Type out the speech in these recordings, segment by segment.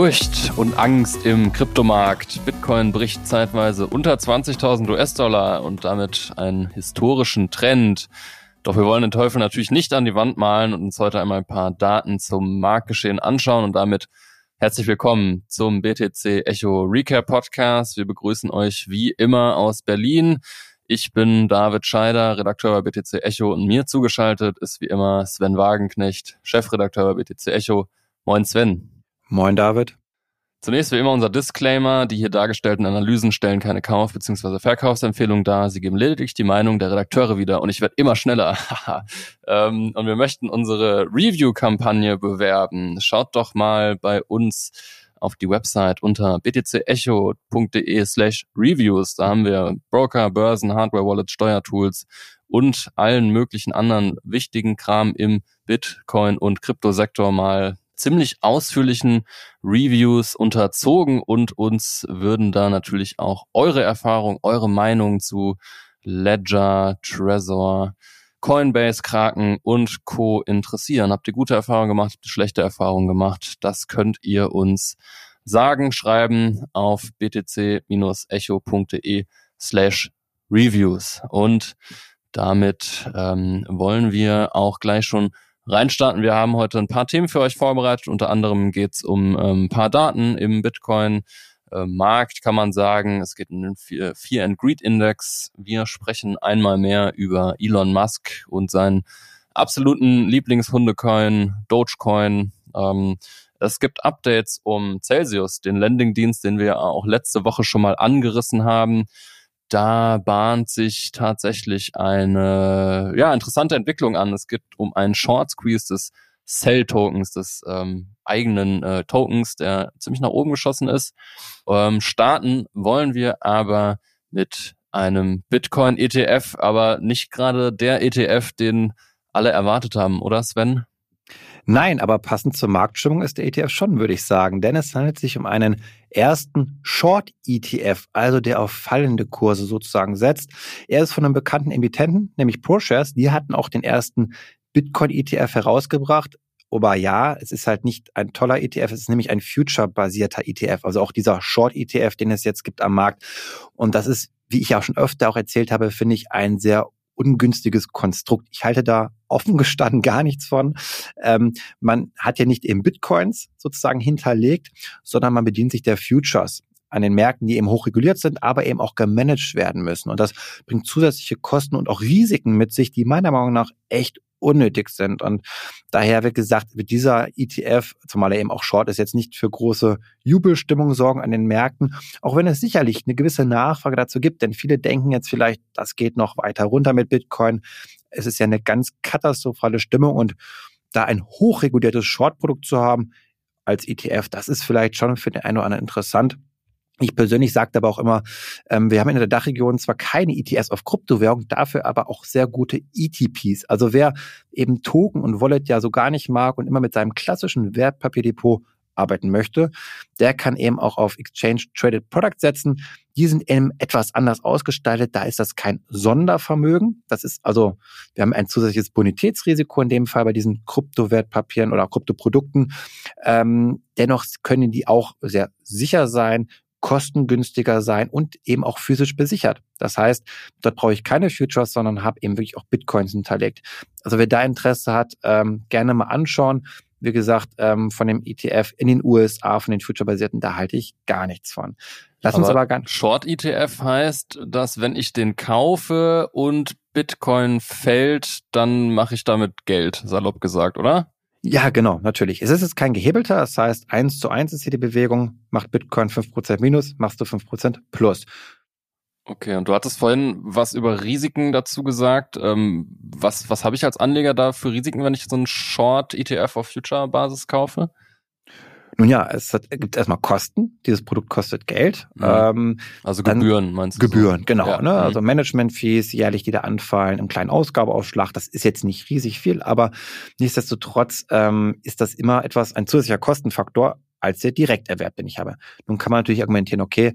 Furcht und Angst im Kryptomarkt. Bitcoin bricht zeitweise unter 20.000 US-Dollar und damit einen historischen Trend. Doch wir wollen den Teufel natürlich nicht an die Wand malen und uns heute einmal ein paar Daten zum Marktgeschehen anschauen und damit herzlich willkommen zum BTC Echo Recap Podcast. Wir begrüßen euch wie immer aus Berlin. Ich bin David Scheider, Redakteur bei BTC Echo und mir zugeschaltet ist wie immer Sven Wagenknecht, Chefredakteur bei BTC Echo. Moin Sven. Moin David. Zunächst wie immer unser Disclaimer. Die hier dargestellten Analysen stellen keine Kauf- bzw. Verkaufsempfehlung dar. Sie geben lediglich die Meinung der Redakteure wieder und ich werde immer schneller. ähm, und wir möchten unsere Review-Kampagne bewerben. Schaut doch mal bei uns auf die Website unter btcecho.de slash reviews. Da haben wir Broker, Börsen, Hardware, Wallet, Steuertools und allen möglichen anderen wichtigen Kram im Bitcoin- und Kryptosektor mal ziemlich ausführlichen Reviews unterzogen und uns würden da natürlich auch eure Erfahrung, eure Meinung zu Ledger, Trezor, Coinbase, Kraken und Co. interessieren. Habt ihr gute Erfahrungen gemacht, habt ihr schlechte Erfahrungen gemacht? Das könnt ihr uns sagen, schreiben auf btc-echo.de slash reviews. Und damit ähm, wollen wir auch gleich schon reinstarten. Wir haben heute ein paar Themen für euch vorbereitet. Unter anderem geht es um ähm, ein paar Daten im Bitcoin. Äh, Markt kann man sagen, es geht um den Fear and Greed Index. Wir sprechen einmal mehr über Elon Musk und seinen absoluten Lieblingshundecoin, Dogecoin. Ähm, es gibt Updates um Celsius, den Landingdienst, den wir auch letzte Woche schon mal angerissen haben da bahnt sich tatsächlich eine ja, interessante Entwicklung an. Es gibt um einen Short Squeeze des Cell-Tokens, des ähm, eigenen äh, Tokens, der ziemlich nach oben geschossen ist. Ähm, starten wollen wir aber mit einem Bitcoin-ETF, aber nicht gerade der ETF, den alle erwartet haben, oder Sven? Nein, aber passend zur Marktstimmung ist der ETF schon, würde ich sagen, denn es handelt sich um einen ersten Short-ETF, also der auf fallende Kurse sozusagen setzt. Er ist von einem bekannten Emittenten, nämlich ProShares. Die hatten auch den ersten Bitcoin-ETF herausgebracht. Aber ja, es ist halt nicht ein toller ETF, es ist nämlich ein Future-basierter ETF, also auch dieser Short-ETF, den es jetzt gibt am Markt. Und das ist, wie ich ja schon öfter auch erzählt habe, finde ich ein sehr ungünstiges Konstrukt. Ich halte da offen gestanden gar nichts von. Ähm, man hat ja nicht eben Bitcoins sozusagen hinterlegt, sondern man bedient sich der Futures an den Märkten, die eben hochreguliert sind, aber eben auch gemanagt werden müssen. Und das bringt zusätzliche Kosten und auch Risiken mit sich, die meiner Meinung nach echt unnötig sind. Und daher wird gesagt, wird dieser ETF, zumal er eben auch Short ist, jetzt nicht für große Jubelstimmung sorgen an den Märkten, auch wenn es sicherlich eine gewisse Nachfrage dazu gibt. Denn viele denken jetzt vielleicht, das geht noch weiter runter mit Bitcoin. Es ist ja eine ganz katastrophale Stimmung und da ein hochreguliertes Short-Produkt zu haben als ETF, das ist vielleicht schon für den einen oder anderen interessant. Ich persönlich sagte aber auch immer, ähm, wir haben in der Dachregion zwar keine ETS auf Kryptowährung, dafür aber auch sehr gute ETPs. Also wer eben Token und Wallet ja so gar nicht mag und immer mit seinem klassischen Wertpapierdepot arbeiten möchte, der kann eben auch auf Exchange Traded Product setzen. Die sind eben etwas anders ausgestaltet. Da ist das kein Sondervermögen. Das ist also, wir haben ein zusätzliches Bonitätsrisiko in dem Fall bei diesen Kryptowertpapieren oder Kryptoprodukten. Ähm, dennoch können die auch sehr sicher sein, kostengünstiger sein und eben auch physisch besichert. Das heißt, dort brauche ich keine Futures, sondern habe eben wirklich auch Bitcoins hinterlegt. Also wer da Interesse hat, ähm, gerne mal anschauen. Wie gesagt, ähm, von dem ETF in den USA, von den Future-basierten, da halte ich gar nichts von. Lass aber uns aber ganz. Short ETF heißt, dass wenn ich den kaufe und Bitcoin fällt, dann mache ich damit Geld, salopp gesagt, oder? Ja, genau, natürlich. Es ist jetzt kein gehebelter, das heißt, eins zu eins ist hier die Bewegung, macht Bitcoin fünf Prozent minus, machst du fünf Prozent plus. Okay, und du hattest vorhin was über Risiken dazu gesagt. Ähm, was was habe ich als Anleger da für Risiken, wenn ich so einen Short-ETF auf Future-Basis kaufe? Nun ja, es hat, gibt erstmal Kosten. Dieses Produkt kostet Geld. Mhm. Ähm, also Gebühren meinst du? Gebühren, so? genau. Ja. Ne? Mhm. Also Management-Fees jährlich, die da anfallen, im kleinen Ausgabeaufschlag. Das ist jetzt nicht riesig viel, aber nichtsdestotrotz ähm, ist das immer etwas, ein zusätzlicher Kostenfaktor als der Direkterwerb, den ich habe. Nun kann man natürlich argumentieren, okay,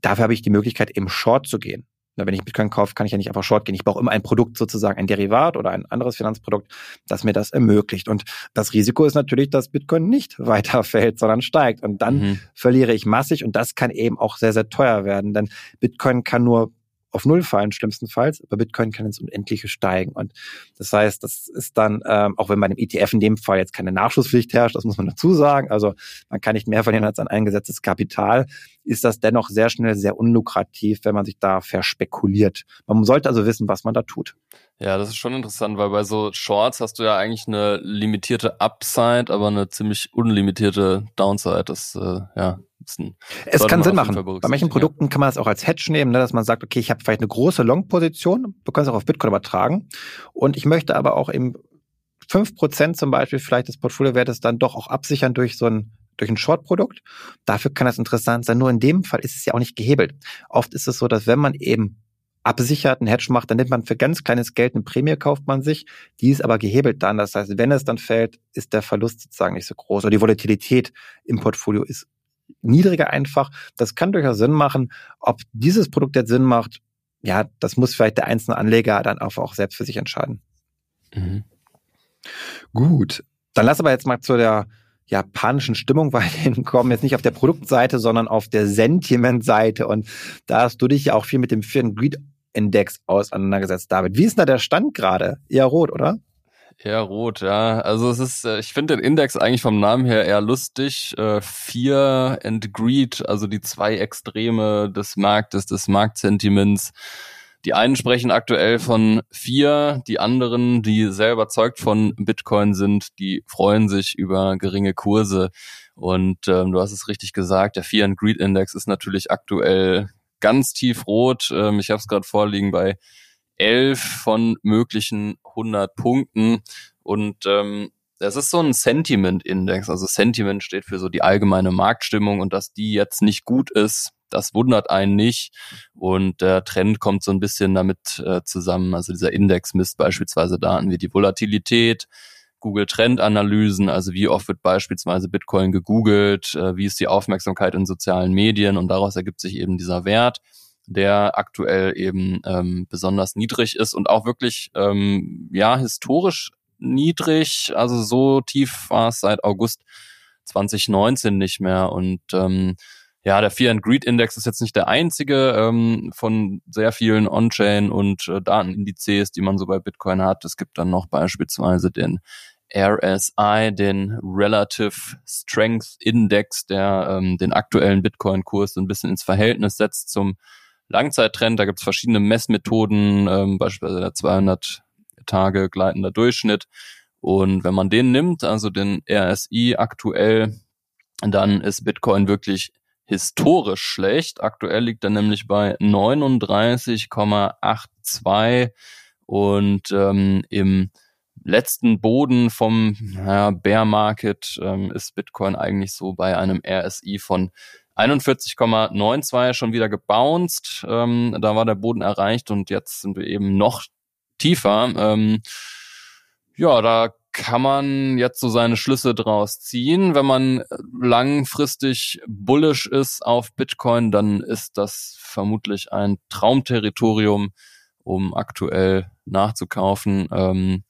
dafür habe ich die Möglichkeit, eben Short zu gehen. Wenn ich Bitcoin kaufe, kann ich ja nicht einfach short gehen. Ich brauche immer ein Produkt sozusagen, ein Derivat oder ein anderes Finanzprodukt, das mir das ermöglicht. Und das Risiko ist natürlich, dass Bitcoin nicht weiterfällt, sondern steigt. Und dann mhm. verliere ich massig und das kann eben auch sehr, sehr teuer werden. Denn Bitcoin kann nur auf Null fallen, schlimmstenfalls, aber Bitcoin kann ins Unendliche steigen. Und das heißt, das ist dann, ähm, auch wenn bei einem ETF in dem Fall jetzt keine Nachschusspflicht herrscht, das muss man dazu sagen, also man kann nicht mehr verlieren als an eingesetztes Kapital, ist das dennoch sehr schnell sehr unlukrativ, wenn man sich da verspekuliert. Man sollte also wissen, was man da tut. Ja, das ist schon interessant, weil bei so Shorts hast du ja eigentlich eine limitierte Upside, aber eine ziemlich unlimitierte Downside. Das äh, ja, es kann Sinn machen. Bei manchen Produkten ja. kann man das auch als Hedge nehmen, ne, dass man sagt, okay, ich habe vielleicht eine große Long-Position, du kannst auch auf Bitcoin übertragen und ich möchte aber auch eben fünf Prozent zum Beispiel vielleicht des Portfoliowertes dann doch auch absichern durch so ein durch ein Short-Produkt. Dafür kann das interessant sein. Nur in dem Fall ist es ja auch nicht gehebelt. Oft ist es so, dass wenn man eben absichert, einen Hedge macht, dann nimmt man für ganz kleines Geld eine Prämie, kauft man sich. Die ist aber gehebelt dann. Das heißt, wenn es dann fällt, ist der Verlust sozusagen nicht so groß. Oder die Volatilität im Portfolio ist niedriger einfach. Das kann durchaus Sinn machen. Ob dieses Produkt jetzt Sinn macht, ja, das muss vielleicht der einzelne Anleger dann auch selbst für sich entscheiden. Mhm. Gut. Dann lass aber jetzt mal zu der japanischen Stimmung weiterhin kommen. Jetzt nicht auf der Produktseite, sondern auf der Sentiment-Seite. Und da hast du dich ja auch viel mit dem Fear and Greed Index auseinandergesetzt, David. Wie ist denn da der Stand gerade? Eher rot, oder? Eher rot, ja. Also es ist, äh, ich finde den Index eigentlich vom Namen her eher lustig. Äh, Fear and Greed, also die zwei Extreme des Marktes, des Marktsentiments. Die einen sprechen aktuell von Fear, die anderen, die sehr überzeugt von Bitcoin sind, die freuen sich über geringe Kurse. Und ähm, du hast es richtig gesagt, der Fear and Greed Index ist natürlich aktuell ganz tief rot. Ähm, ich habe es gerade vorliegen bei elf von möglichen 100 Punkten. Und ähm, das ist so ein Sentiment-Index. Also Sentiment steht für so die allgemeine Marktstimmung und dass die jetzt nicht gut ist, das wundert einen nicht. Und der Trend kommt so ein bisschen damit äh, zusammen. Also dieser Index misst beispielsweise Daten wie die Volatilität, Google Trendanalysen, also wie oft wird beispielsweise Bitcoin gegoogelt, äh, wie ist die Aufmerksamkeit in sozialen Medien und daraus ergibt sich eben dieser Wert der aktuell eben ähm, besonders niedrig ist und auch wirklich ähm, ja historisch niedrig. Also so tief war es seit August 2019 nicht mehr und ähm, ja, der Fear and Greed Index ist jetzt nicht der einzige ähm, von sehr vielen On-Chain und äh, Datenindizes, die man so bei Bitcoin hat. Es gibt dann noch beispielsweise den RSI, den Relative Strength Index, der ähm, den aktuellen Bitcoin-Kurs so ein bisschen ins Verhältnis setzt zum Langzeittrend. Da gibt es verschiedene Messmethoden, ähm, beispielsweise der 200 Tage gleitender Durchschnitt. Und wenn man den nimmt, also den RSI aktuell, dann ist Bitcoin wirklich historisch schlecht. Aktuell liegt er nämlich bei 39,82 und ähm, im letzten Boden vom ja, Bear Market ähm, ist Bitcoin eigentlich so bei einem RSI von 41,92 schon wieder gebounced. Ähm, da war der Boden erreicht und jetzt sind wir eben noch tiefer. Ähm, ja, da kann man jetzt so seine Schlüsse draus ziehen. Wenn man langfristig bullish ist auf Bitcoin, dann ist das vermutlich ein Traumterritorium, um aktuell nachzukaufen. Ähm,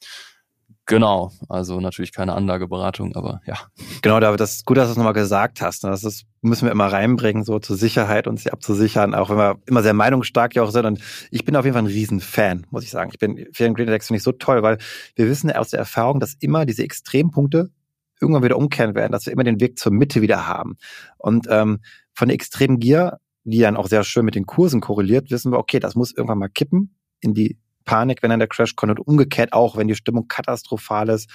Genau, also natürlich keine Anlageberatung, aber ja. Genau, David, das ist gut, dass du es nochmal gesagt hast. Ne? Das ist, müssen wir immer reinbringen, so zur Sicherheit, uns abzusichern, auch wenn wir immer sehr meinungsstark ja auch sind. Und ich bin auf jeden Fall ein Riesenfan, muss ich sagen. Ich bin für den Green Index finde ich so toll, weil wir wissen aus der Erfahrung, dass immer diese Extrempunkte irgendwann wieder umkehren werden, dass wir immer den Weg zur Mitte wieder haben. Und ähm, von der extremen Gier, die dann auch sehr schön mit den Kursen korreliert, wissen wir, okay, das muss irgendwann mal kippen in die Panik, wenn dann der Crash kommt und umgekehrt auch, wenn die Stimmung katastrophal ist,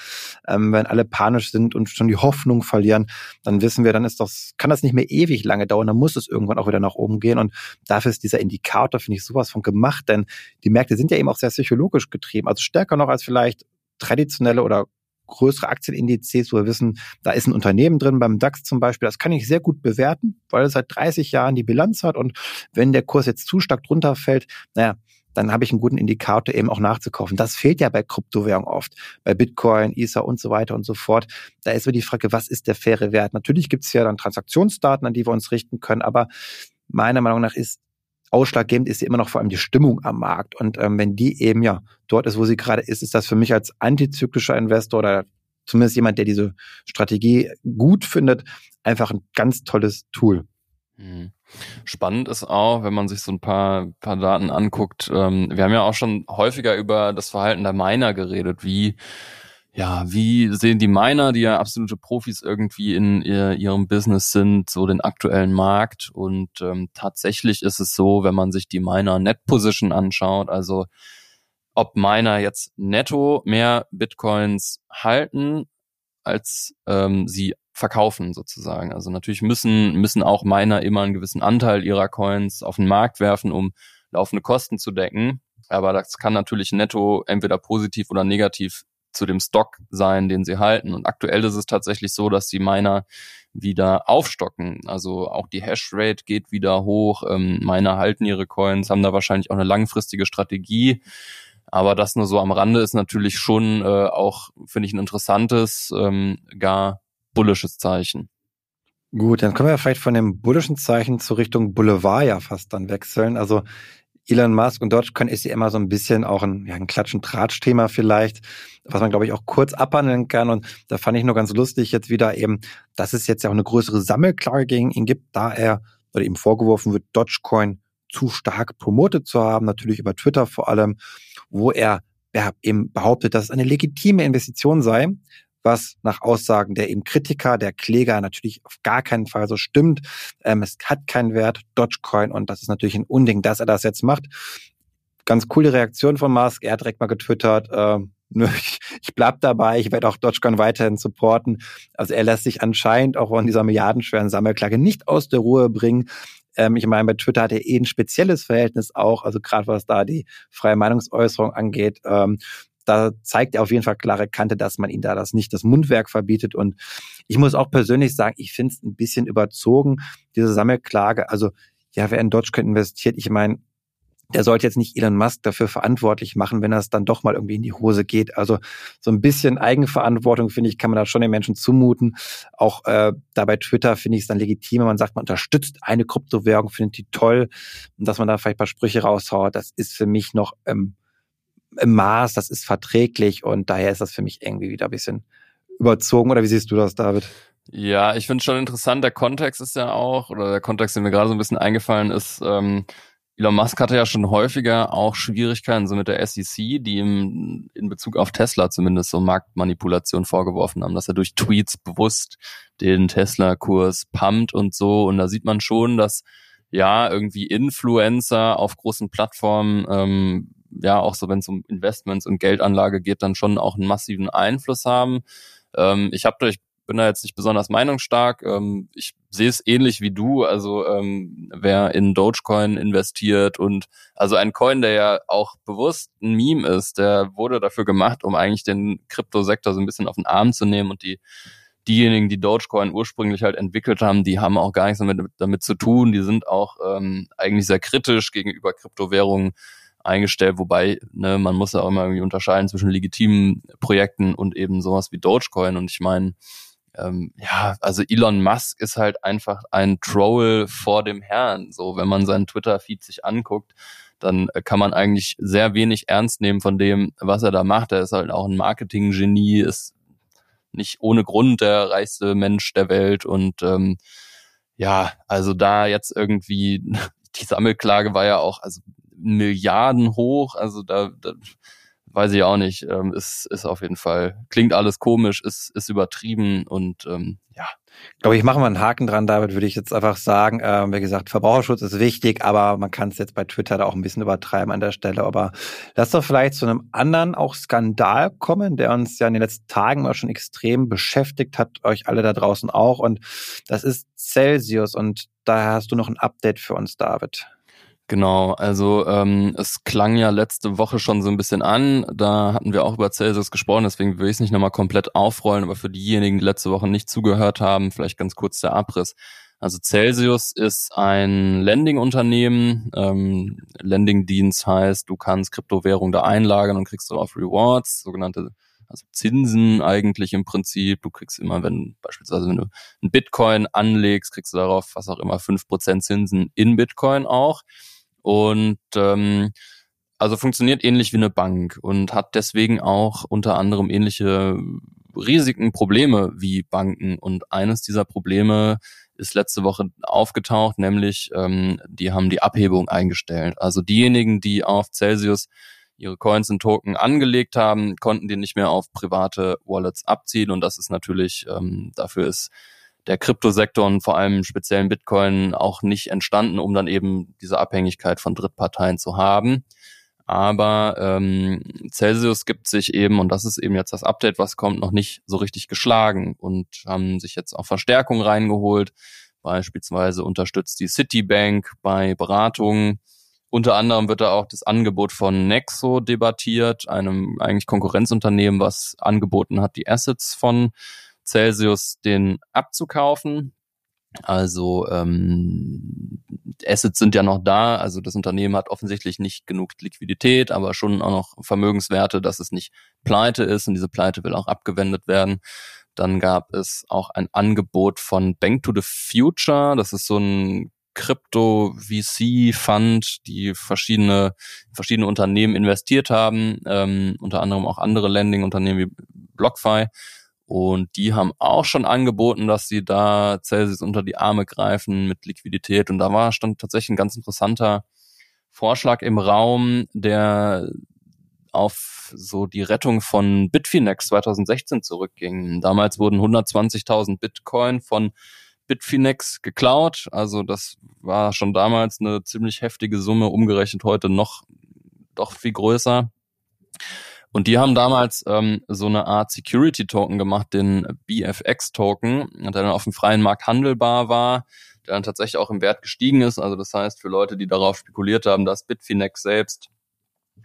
ähm, wenn alle panisch sind und schon die Hoffnung verlieren, dann wissen wir, dann ist das, kann das nicht mehr ewig lange dauern, dann muss es irgendwann auch wieder nach oben gehen. Und dafür ist dieser Indikator, finde ich, sowas von gemacht, denn die Märkte sind ja eben auch sehr psychologisch getrieben, also stärker noch als vielleicht traditionelle oder größere Aktienindizes, wo wir wissen, da ist ein Unternehmen drin, beim DAX zum Beispiel, das kann ich sehr gut bewerten, weil es seit 30 Jahren die Bilanz hat. Und wenn der Kurs jetzt zu stark drunter fällt, naja, dann habe ich einen guten Indikator eben auch nachzukaufen. Das fehlt ja bei Kryptowährungen oft, bei Bitcoin, Ether und so weiter und so fort. Da ist so die Frage, was ist der faire Wert? Natürlich gibt es ja dann Transaktionsdaten, an die wir uns richten können, aber meiner Meinung nach ist ausschlaggebend ist ja immer noch vor allem die Stimmung am Markt. Und ähm, wenn die eben ja dort ist, wo sie gerade ist, ist das für mich als antizyklischer Investor oder zumindest jemand, der diese Strategie gut findet, einfach ein ganz tolles Tool. Mhm. Spannend ist auch, wenn man sich so ein paar, paar Daten anguckt. Ähm, wir haben ja auch schon häufiger über das Verhalten der Miner geredet. Wie, ja, wie sehen die Miner, die ja absolute Profis irgendwie in ihr, ihrem Business sind, so den aktuellen Markt? Und ähm, tatsächlich ist es so, wenn man sich die Miner Net Position anschaut, also ob Miner jetzt netto mehr Bitcoins halten, als ähm, sie verkaufen sozusagen. Also natürlich müssen, müssen auch Miner immer einen gewissen Anteil ihrer Coins auf den Markt werfen, um laufende Kosten zu decken. Aber das kann natürlich netto entweder positiv oder negativ zu dem Stock sein, den sie halten. Und aktuell ist es tatsächlich so, dass die Miner wieder aufstocken. Also auch die Hashrate geht wieder hoch. Ähm, Miner halten ihre Coins, haben da wahrscheinlich auch eine langfristige Strategie. Aber das nur so am Rande ist natürlich schon äh, auch, finde ich, ein interessantes, ähm, gar bullisches Zeichen. Gut, dann können wir vielleicht von dem bullischen Zeichen zur Richtung Boulevard ja fast dann wechseln. Also Elon Musk und Dogecoin ist ja immer so ein bisschen auch ein, ja, ein Klatschen-Tratsch-Thema vielleicht, was man, glaube ich, auch kurz abhandeln kann. Und da fand ich nur ganz lustig jetzt wieder eben, dass es jetzt ja auch eine größere Sammelklage gegen ihn gibt, da er oder ihm vorgeworfen wird, Dogecoin zu stark promotet zu haben, natürlich über Twitter vor allem, wo er ja, eben behauptet, dass es eine legitime Investition sei, was nach Aussagen der eben Kritiker, der Kläger natürlich auf gar keinen Fall so stimmt. Ähm, es hat keinen Wert, Dogecoin, und das ist natürlich ein Unding, dass er das jetzt macht. Ganz coole Reaktion von Musk. Er hat direkt mal getwittert, äh, ich, ich bleib dabei, ich werde auch Dogecoin weiterhin supporten. Also er lässt sich anscheinend auch von dieser milliardenschweren Sammelklage nicht aus der Ruhe bringen. Ähm, ich meine, bei Twitter hat er eh ein spezielles Verhältnis auch, also gerade was da die freie Meinungsäußerung angeht. Ähm, da zeigt er auf jeden Fall klare Kante, dass man ihm da das nicht das Mundwerk verbietet. Und ich muss auch persönlich sagen, ich finde es ein bisschen überzogen, diese Sammelklage. Also ja, wer in Dogecoin investiert, ich meine, der sollte jetzt nicht Elon Musk dafür verantwortlich machen, wenn das dann doch mal irgendwie in die Hose geht. Also so ein bisschen Eigenverantwortung, finde ich, kann man da schon den Menschen zumuten. Auch äh, da bei Twitter finde ich es dann legitim, man sagt, man unterstützt eine Kryptowährung, findet die toll und dass man da vielleicht ein paar Sprüche raushaut, das ist für mich noch ähm, im Maß, das ist verträglich und daher ist das für mich irgendwie wieder ein bisschen überzogen. Oder wie siehst du das, David? Ja, ich finde schon interessant, der Kontext ist ja auch, oder der Kontext, der mir gerade so ein bisschen eingefallen ist, ähm, Elon Musk hatte ja schon häufiger auch Schwierigkeiten so mit der SEC, die ihm in Bezug auf Tesla zumindest so Marktmanipulation vorgeworfen haben, dass er durch Tweets bewusst den Tesla-Kurs pumpt und so. Und da sieht man schon, dass ja irgendwie Influencer auf großen Plattformen ähm, ja auch so, wenn es um Investments und Geldanlage geht, dann schon auch einen massiven Einfluss haben. Ähm, ich habe ich bin da jetzt nicht besonders meinungsstark. Ähm, ich sehe es ähnlich wie du. Also ähm, wer in Dogecoin investiert und also ein Coin, der ja auch bewusst ein Meme ist, der wurde dafür gemacht, um eigentlich den Kryptosektor so ein bisschen auf den Arm zu nehmen und die diejenigen, die Dogecoin ursprünglich halt entwickelt haben, die haben auch gar nichts damit, damit zu tun. Die sind auch ähm, eigentlich sehr kritisch gegenüber Kryptowährungen eingestellt, wobei ne, man muss ja auch immer irgendwie unterscheiden zwischen legitimen Projekten und eben sowas wie Dogecoin. Und ich meine, ähm, ja, also Elon Musk ist halt einfach ein Troll vor dem Herrn. So, wenn man seinen Twitter-Feed sich anguckt, dann kann man eigentlich sehr wenig ernst nehmen von dem, was er da macht. Er ist halt auch ein Marketing-Genie, ist nicht ohne Grund der reichste Mensch der Welt und ähm, ja, also da jetzt irgendwie die Sammelklage war ja auch, also Milliarden hoch. Also da, da weiß ich auch nicht. Ähm, ist, ist auf jeden Fall, klingt alles komisch, ist, ist übertrieben und ähm, ja. Glaube, ich mache mal einen Haken dran, David, würde ich jetzt einfach sagen. Ähm, wie gesagt, Verbraucherschutz ist wichtig, aber man kann es jetzt bei Twitter da auch ein bisschen übertreiben an der Stelle. Aber lass doch vielleicht zu einem anderen auch Skandal kommen, der uns ja in den letzten Tagen mal schon extrem beschäftigt hat, euch alle da draußen auch. Und das ist Celsius. Und daher hast du noch ein Update für uns, David. Genau, also ähm, es klang ja letzte Woche schon so ein bisschen an. Da hatten wir auch über Celsius gesprochen, deswegen will ich es nicht nochmal komplett aufrollen, aber für diejenigen, die letzte Woche nicht zugehört haben, vielleicht ganz kurz der Abriss. Also Celsius ist ein Lending-Unternehmen. Ähm, Lending-Dienst heißt, du kannst Kryptowährung da einlagern und kriegst darauf Rewards, sogenannte also Zinsen eigentlich im Prinzip. Du kriegst immer, wenn beispielsweise wenn du ein Bitcoin anlegst, kriegst du darauf was auch immer fünf Prozent Zinsen in Bitcoin auch. Und ähm, also funktioniert ähnlich wie eine Bank und hat deswegen auch unter anderem ähnliche Risiken, Probleme wie Banken. Und eines dieser Probleme ist letzte Woche aufgetaucht, nämlich ähm, die haben die Abhebung eingestellt. Also diejenigen, die auf Celsius ihre Coins und Token angelegt haben, konnten die nicht mehr auf private Wallets abziehen. Und das ist natürlich, ähm, dafür ist der Kryptosektor und vor allem speziellen Bitcoin auch nicht entstanden, um dann eben diese Abhängigkeit von Drittparteien zu haben. Aber ähm, Celsius gibt sich eben, und das ist eben jetzt das Update, was kommt, noch nicht so richtig geschlagen und haben sich jetzt auch Verstärkung reingeholt. Beispielsweise unterstützt die Citibank bei Beratungen. Unter anderem wird da auch das Angebot von Nexo debattiert, einem eigentlich Konkurrenzunternehmen, was angeboten hat, die Assets von Celsius den abzukaufen. Also ähm, Assets sind ja noch da, also das Unternehmen hat offensichtlich nicht genug Liquidität, aber schon auch noch Vermögenswerte, dass es nicht pleite ist und diese Pleite will auch abgewendet werden. Dann gab es auch ein Angebot von Bank to the Future, das ist so ein Krypto-VC-Fund, die verschiedene, verschiedene Unternehmen investiert haben, ähm, unter anderem auch andere Lending-Unternehmen wie BlockFi. Und die haben auch schon angeboten, dass sie da Celsius unter die Arme greifen mit Liquidität. Und da war, stand tatsächlich ein ganz interessanter Vorschlag im Raum, der auf so die Rettung von Bitfinex 2016 zurückging. Damals wurden 120.000 Bitcoin von Bitfinex geklaut. Also das war schon damals eine ziemlich heftige Summe, umgerechnet heute noch doch viel größer. Und die haben damals ähm, so eine Art Security-Token gemacht, den BFX-Token, der dann auf dem freien Markt handelbar war, der dann tatsächlich auch im Wert gestiegen ist. Also das heißt, für Leute, die darauf spekuliert haben, dass Bitfinex selbst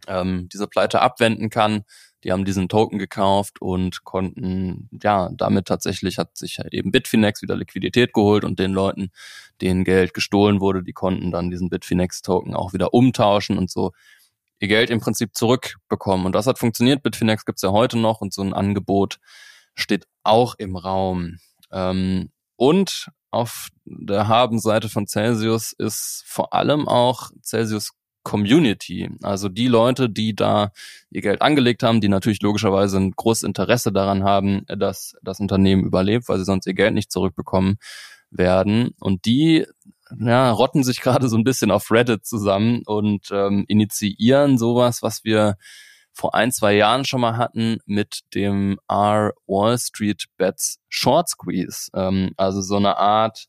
ähm, diese Pleite abwenden kann, die haben diesen Token gekauft und konnten, ja, damit tatsächlich hat sich halt eben Bitfinex wieder Liquidität geholt und den Leuten, denen Geld gestohlen wurde, die konnten dann diesen Bitfinex-Token auch wieder umtauschen und so ihr Geld im Prinzip zurückbekommen. Und das hat funktioniert. Bitfinex gibt's ja heute noch und so ein Angebot steht auch im Raum. Ähm, und auf der Habenseite von Celsius ist vor allem auch Celsius Community, also die Leute, die da ihr Geld angelegt haben, die natürlich logischerweise ein großes Interesse daran haben, dass das Unternehmen überlebt, weil sie sonst ihr Geld nicht zurückbekommen werden. Und die ja, rotten sich gerade so ein bisschen auf Reddit zusammen und ähm, initiieren sowas, was wir vor ein, zwei Jahren schon mal hatten mit dem R Wall Street Bets Short Squeeze. Ähm, also so eine Art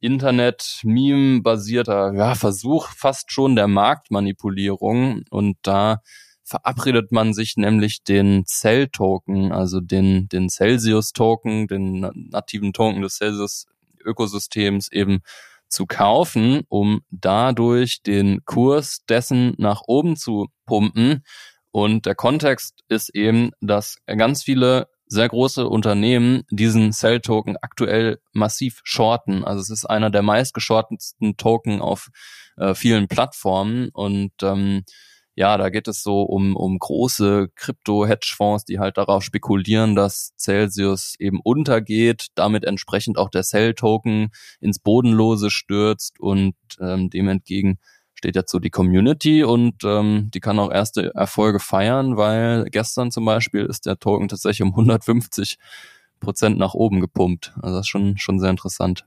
Internet-Meme-basierter ja, Versuch fast schon der Marktmanipulierung. Und da verabredet man sich nämlich den Cell-Token, also den, den Celsius-Token, den nativen Token des Celsius-Ökosystems eben zu kaufen, um dadurch den Kurs dessen nach oben zu pumpen. Und der Kontext ist eben, dass ganz viele sehr große Unternehmen diesen Cell-Token aktuell massiv shorten. Also es ist einer der meistgeschortensten Token auf äh, vielen Plattformen und ähm, ja, da geht es so um, um große Krypto-Hedgefonds, die halt darauf spekulieren, dass Celsius eben untergeht, damit entsprechend auch der Cell-Token ins Bodenlose stürzt und ähm, dem entgegen steht jetzt so die Community und ähm, die kann auch erste Erfolge feiern, weil gestern zum Beispiel ist der Token tatsächlich um 150 Prozent nach oben gepumpt. Also das ist schon, schon sehr interessant.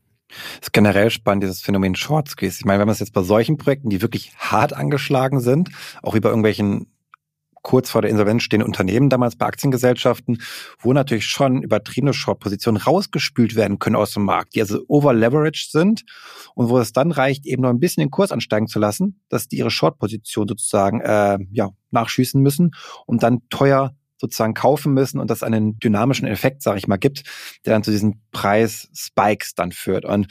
Das ist generell spannend, dieses Phänomen Short Squeeze. Ich meine, wenn man es jetzt bei solchen Projekten, die wirklich hart angeschlagen sind, auch wie bei irgendwelchen kurz vor der Insolvenz stehenden Unternehmen, damals bei Aktiengesellschaften, wo natürlich schon übertriebene Short-Positionen rausgespült werden können aus dem Markt, die also over-leveraged sind und wo es dann reicht, eben noch ein bisschen den Kurs ansteigen zu lassen, dass die ihre Short-Position sozusagen äh, ja, nachschießen müssen und dann teuer sozusagen kaufen müssen und das einen dynamischen Effekt, sage ich mal, gibt, der dann zu diesen Preis-Spikes dann führt. Und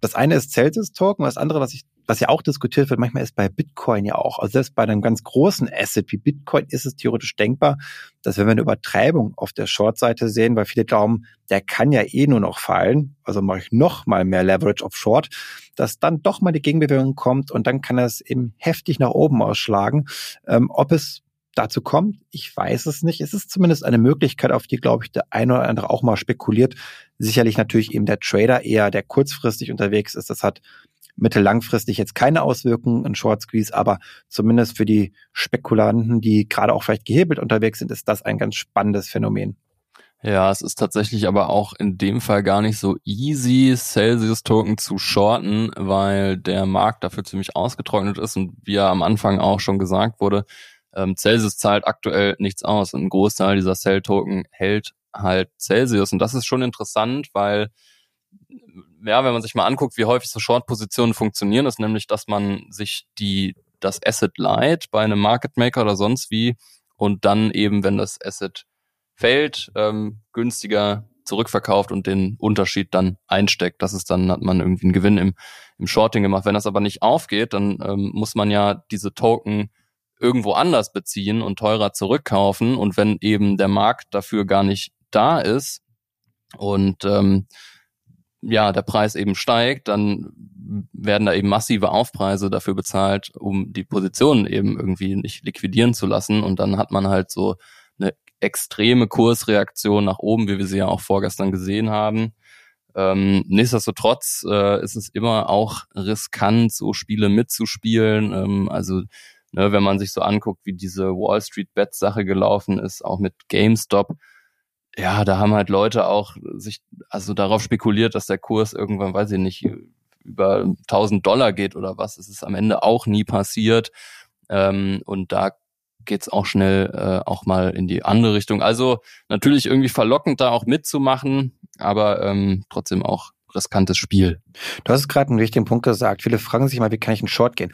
das eine ist Celsius-Token, das andere, was ich was ja auch diskutiert wird, manchmal ist bei Bitcoin ja auch, also selbst bei einem ganz großen Asset wie Bitcoin ist es theoretisch denkbar, dass wenn wir eine Übertreibung auf der Short-Seite sehen, weil viele glauben, der kann ja eh nur noch fallen, also mache ich noch mal mehr Leverage auf Short, dass dann doch mal die Gegenbewegung kommt und dann kann es eben heftig nach oben ausschlagen. Ähm, ob es dazu kommt, ich weiß es nicht. Es ist zumindest eine Möglichkeit, auf die, glaube ich, der eine oder andere auch mal spekuliert. Sicherlich natürlich eben der Trader eher, der kurzfristig unterwegs ist. Das hat mittellangfristig jetzt keine Auswirkungen, ein Short Squeeze, aber zumindest für die Spekulanten, die gerade auch vielleicht gehebelt unterwegs sind, ist das ein ganz spannendes Phänomen. Ja, es ist tatsächlich aber auch in dem Fall gar nicht so easy, Celsius-Token zu shorten, weil der Markt dafür ziemlich ausgetrocknet ist und wie ja am Anfang auch schon gesagt wurde, ähm, Celsius zahlt aktuell nichts aus. Ein Großteil dieser Cell-Token hält halt Celsius und das ist schon interessant, weil ja, wenn man sich mal anguckt, wie häufig so Short-Positionen funktionieren, ist nämlich, dass man sich die das Asset leiht bei einem Market Maker oder sonst wie und dann eben, wenn das Asset fällt, ähm, günstiger zurückverkauft und den Unterschied dann einsteckt. Das ist dann, hat man irgendwie einen Gewinn im, im Shorting gemacht. Wenn das aber nicht aufgeht, dann ähm, muss man ja diese Token irgendwo anders beziehen und teurer zurückkaufen. Und wenn eben der Markt dafür gar nicht da ist und ähm, ja, der Preis eben steigt, dann werden da eben massive Aufpreise dafür bezahlt, um die Positionen eben irgendwie nicht liquidieren zu lassen. Und dann hat man halt so eine extreme Kursreaktion nach oben, wie wir sie ja auch vorgestern gesehen haben. Ähm, nichtsdestotrotz äh, ist es immer auch riskant, so Spiele mitzuspielen. Ähm, also ne, wenn man sich so anguckt, wie diese Wall Street Bet Sache gelaufen ist, auch mit GameStop, ja, da haben halt Leute auch sich also darauf spekuliert, dass der Kurs irgendwann, weiß ich nicht, über 1000 Dollar geht oder was. Es ist am Ende auch nie passiert. Ähm, und da geht's auch schnell äh, auch mal in die andere Richtung. Also natürlich irgendwie verlockend, da auch mitzumachen, aber ähm, trotzdem auch riskantes Spiel. Du hast gerade einen wichtigen Punkt gesagt. Viele fragen sich mal, wie kann ich in Short gehen?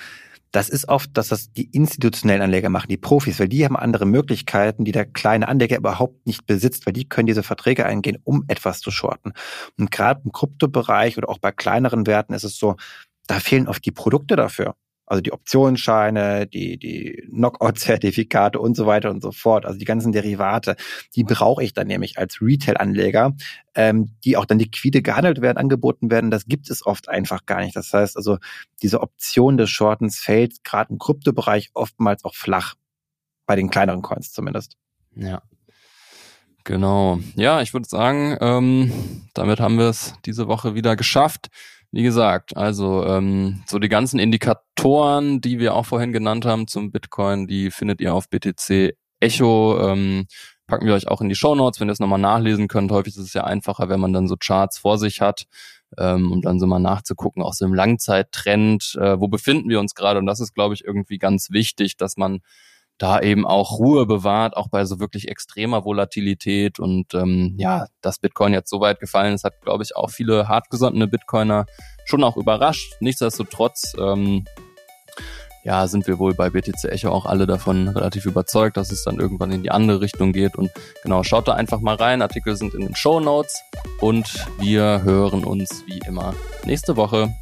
Das ist oft, dass das die institutionellen Anleger machen, die Profis, weil die haben andere Möglichkeiten, die der kleine Anleger überhaupt nicht besitzt, weil die können diese Verträge eingehen, um etwas zu shorten. Und gerade im Kryptobereich oder auch bei kleineren Werten ist es so, da fehlen oft die Produkte dafür also die Optionsscheine, die, die Knockout-Zertifikate und so weiter und so fort, also die ganzen Derivate, die brauche ich dann nämlich als Retail-Anleger, ähm, die auch dann liquide gehandelt werden, angeboten werden. Das gibt es oft einfach gar nicht. Das heißt also, diese Option des Shortens fällt gerade im Kryptobereich oftmals auch flach, bei den kleineren Coins zumindest. Ja. Genau. Ja, ich würde sagen, ähm, damit haben wir es diese Woche wieder geschafft. Wie gesagt, also ähm, so die ganzen Indikatoren, die wir auch vorhin genannt haben zum Bitcoin, die findet ihr auf BTC Echo. Ähm, packen wir euch auch in die Show Notes, wenn ihr es nochmal nachlesen könnt. Häufig ist es ja einfacher, wenn man dann so Charts vor sich hat, ähm, um dann so mal nachzugucken, auch so im Langzeittrend, äh, wo befinden wir uns gerade. Und das ist, glaube ich, irgendwie ganz wichtig, dass man da eben auch Ruhe bewahrt, auch bei so wirklich extremer Volatilität. Und ähm, ja, dass Bitcoin jetzt so weit gefallen ist, hat, glaube ich, auch viele hartgesottene Bitcoiner schon auch überrascht. Nichtsdestotrotz, ähm, ja, sind wir wohl bei BTC Echo auch alle davon relativ überzeugt, dass es dann irgendwann in die andere Richtung geht. Und genau, schaut da einfach mal rein. Artikel sind in den Show Notes und wir hören uns wie immer nächste Woche.